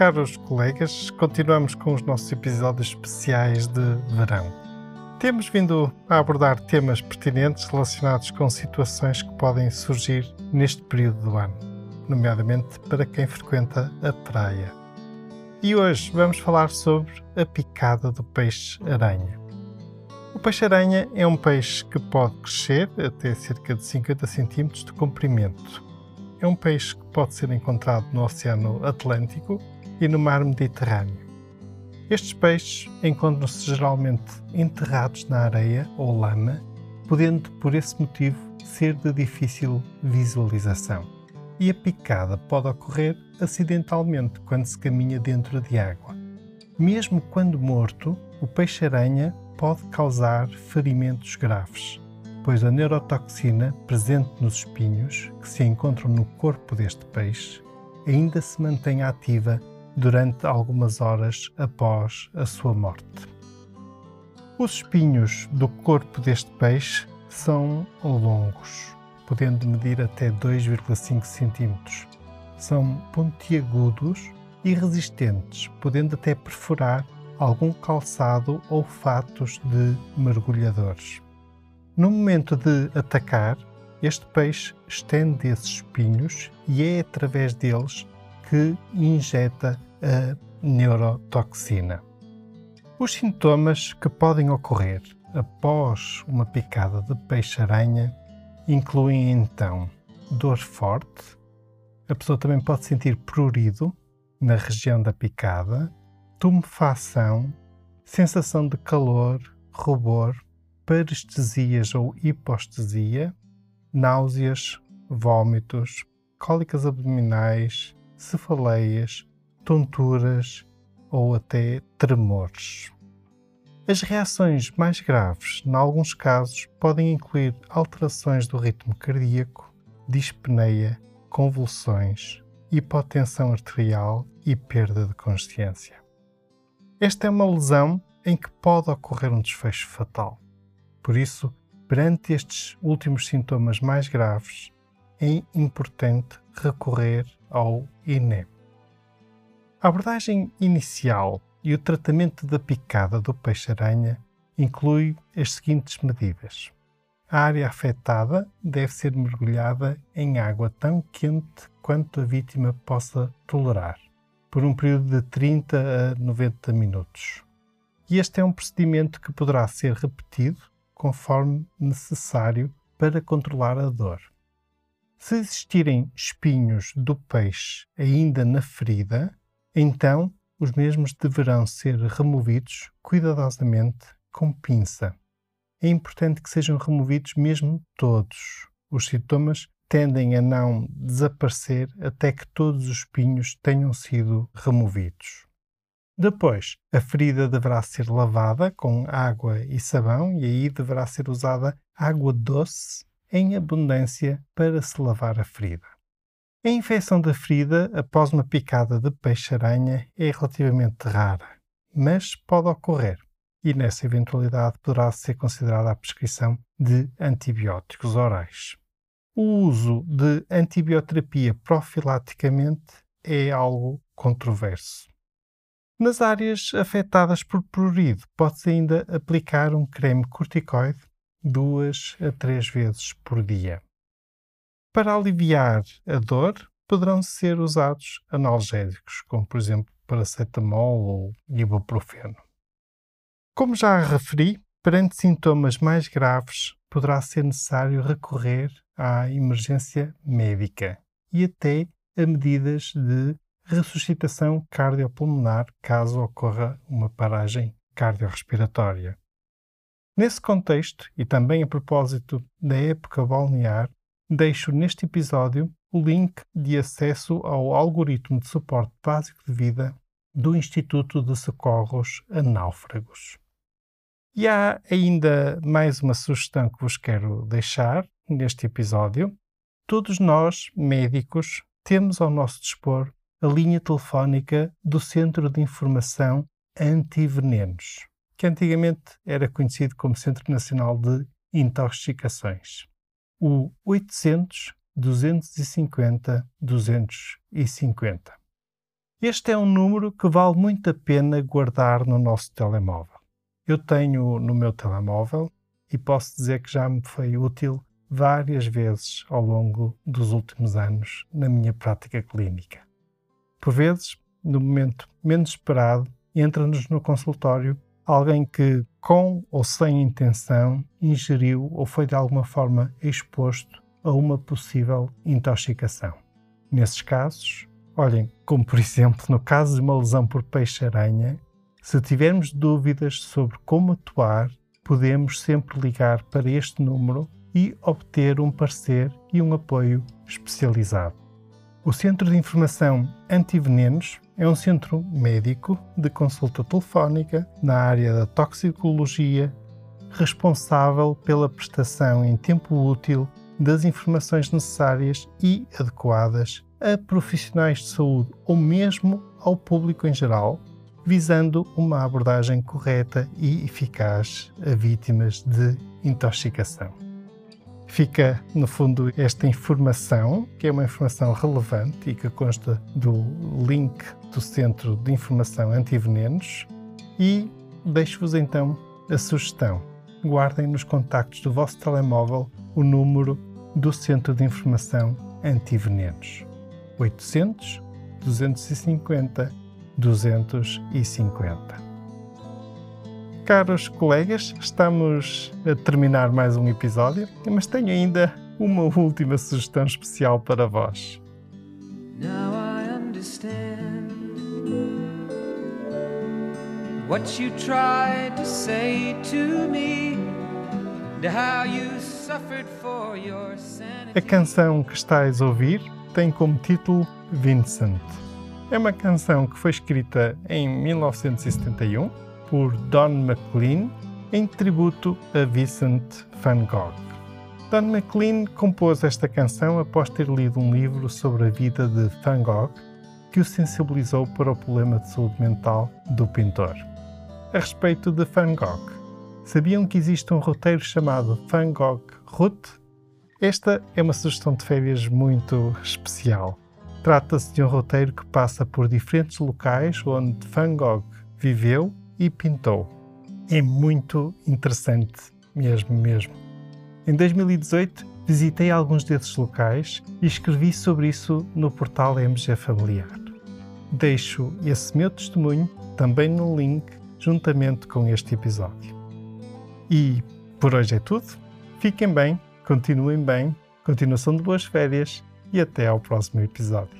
Caros colegas, continuamos com os nossos episódios especiais de verão. Temos vindo a abordar temas pertinentes relacionados com situações que podem surgir neste período do ano, nomeadamente para quem frequenta a praia. E hoje vamos falar sobre a picada do peixe-aranha. O peixe-aranha é um peixe que pode crescer até cerca de 50 cm de comprimento. É um peixe que pode ser encontrado no Oceano Atlântico e no mar Mediterrâneo. Estes peixes encontram-se geralmente enterrados na areia ou lama, podendo, por esse motivo, ser de difícil visualização. E a picada pode ocorrer acidentalmente quando se caminha dentro de água. Mesmo quando morto, o peixe-aranha pode causar ferimentos graves, pois a neurotoxina presente nos espinhos, que se encontram no corpo deste peixe, ainda se mantém ativa durante algumas horas após a sua morte. Os espinhos do corpo deste peixe são longos, podendo medir até 2,5 cm. São pontiagudos e resistentes, podendo até perfurar algum calçado ou fatos de mergulhadores. No momento de atacar, este peixe estende esses espinhos e é através deles que injeta a neurotoxina. Os sintomas que podem ocorrer após uma picada de peixe-aranha incluem então dor forte, a pessoa também pode sentir prurido na região da picada, tumefação, sensação de calor, rubor, parestesias ou hipostesia, náuseas, vômitos, cólicas abdominais, cefaleias, tonturas ou até tremores. As reações mais graves, em alguns casos, podem incluir alterações do ritmo cardíaco, dispneia, convulsões, hipotensão arterial e perda de consciência. Esta é uma lesão em que pode ocorrer um desfecho fatal. Por isso, perante estes últimos sintomas mais graves, é importante recorrer ao INEP. A abordagem inicial e o tratamento da picada do peixe-aranha inclui as seguintes medidas. A área afetada deve ser mergulhada em água tão quente quanto a vítima possa tolerar, por um período de 30 a 90 minutos. E este é um procedimento que poderá ser repetido conforme necessário para controlar a dor. Se existirem espinhos do peixe ainda na ferida, então os mesmos deverão ser removidos cuidadosamente com pinça. É importante que sejam removidos mesmo todos. Os sintomas tendem a não desaparecer até que todos os espinhos tenham sido removidos. Depois, a ferida deverá ser lavada com água e sabão e aí deverá ser usada água doce em abundância para se lavar a ferida. A infecção da ferida após uma picada de peixe-aranha é relativamente rara, mas pode ocorrer, e nessa eventualidade poderá ser considerada a prescrição de antibióticos orais. O uso de antibioterapia profilaticamente é algo controverso. Nas áreas afetadas por prurido, pode-se ainda aplicar um creme corticoide duas a três vezes por dia. Para aliviar a dor, poderão ser usados analgésicos, como por exemplo paracetamol ou ibuprofeno. Como já referi, perante sintomas mais graves, poderá ser necessário recorrer à emergência médica e até a medidas de ressuscitação cardiopulmonar caso ocorra uma paragem cardiorrespiratória. Nesse contexto, e também a propósito da época balnear, deixo neste episódio o link de acesso ao algoritmo de suporte básico de vida do Instituto de Socorros a Náufragos. E há ainda mais uma sugestão que vos quero deixar neste episódio. Todos nós, médicos, temos ao nosso dispor a linha telefónica do Centro de Informação Antivenenos, que antigamente era conhecido como Centro Nacional de Intoxicações. O 800 250 250. Este é um número que vale muito a pena guardar no nosso telemóvel. Eu tenho no meu telemóvel e posso dizer que já me foi útil várias vezes ao longo dos últimos anos na minha prática clínica. Por vezes, no momento menos esperado, entra-nos no consultório alguém que, com ou sem intenção, ingeriu ou foi de alguma forma exposto a uma possível intoxicação. Nesses casos, olhem, como por exemplo no caso de uma lesão por peixe-aranha, se tivermos dúvidas sobre como atuar, podemos sempre ligar para este número e obter um parecer e um apoio especializado. O Centro de Informação Antivenenos é um centro médico de consulta telefónica na área da toxicologia, responsável pela prestação em tempo útil das informações necessárias e adequadas a profissionais de saúde ou mesmo ao público em geral, visando uma abordagem correta e eficaz a vítimas de intoxicação fica, no fundo, esta informação, que é uma informação relevante e que consta do link do Centro de Informação Antivenenos. E deixo-vos então a sugestão. Guardem nos contactos do vosso telemóvel o número do Centro de Informação Antivenenos. 800 250 250 caros colegas, estamos a terminar mais um episódio, mas tenho ainda uma última sugestão especial para vós. Now I understand what you tried to say to me, how you suffered for your sanity. A canção que estás a ouvir tem como título Vincent. É uma canção que foi escrita em 1971 por Don McLean em tributo a Vincent van Gogh. Don McLean compôs esta canção após ter lido um livro sobre a vida de Van Gogh que o sensibilizou para o problema de saúde mental do pintor. A respeito de Van Gogh, sabiam que existe um roteiro chamado Van Gogh Route? Esta é uma sugestão de férias muito especial. Trata-se de um roteiro que passa por diferentes locais onde Van Gogh viveu e pintou. É muito interessante, mesmo, mesmo. Em 2018, visitei alguns desses locais e escrevi sobre isso no portal MG Familiar. Deixo esse meu testemunho também no link, juntamente com este episódio. E por hoje é tudo. Fiquem bem, continuem bem, continuação de boas férias e até ao próximo episódio.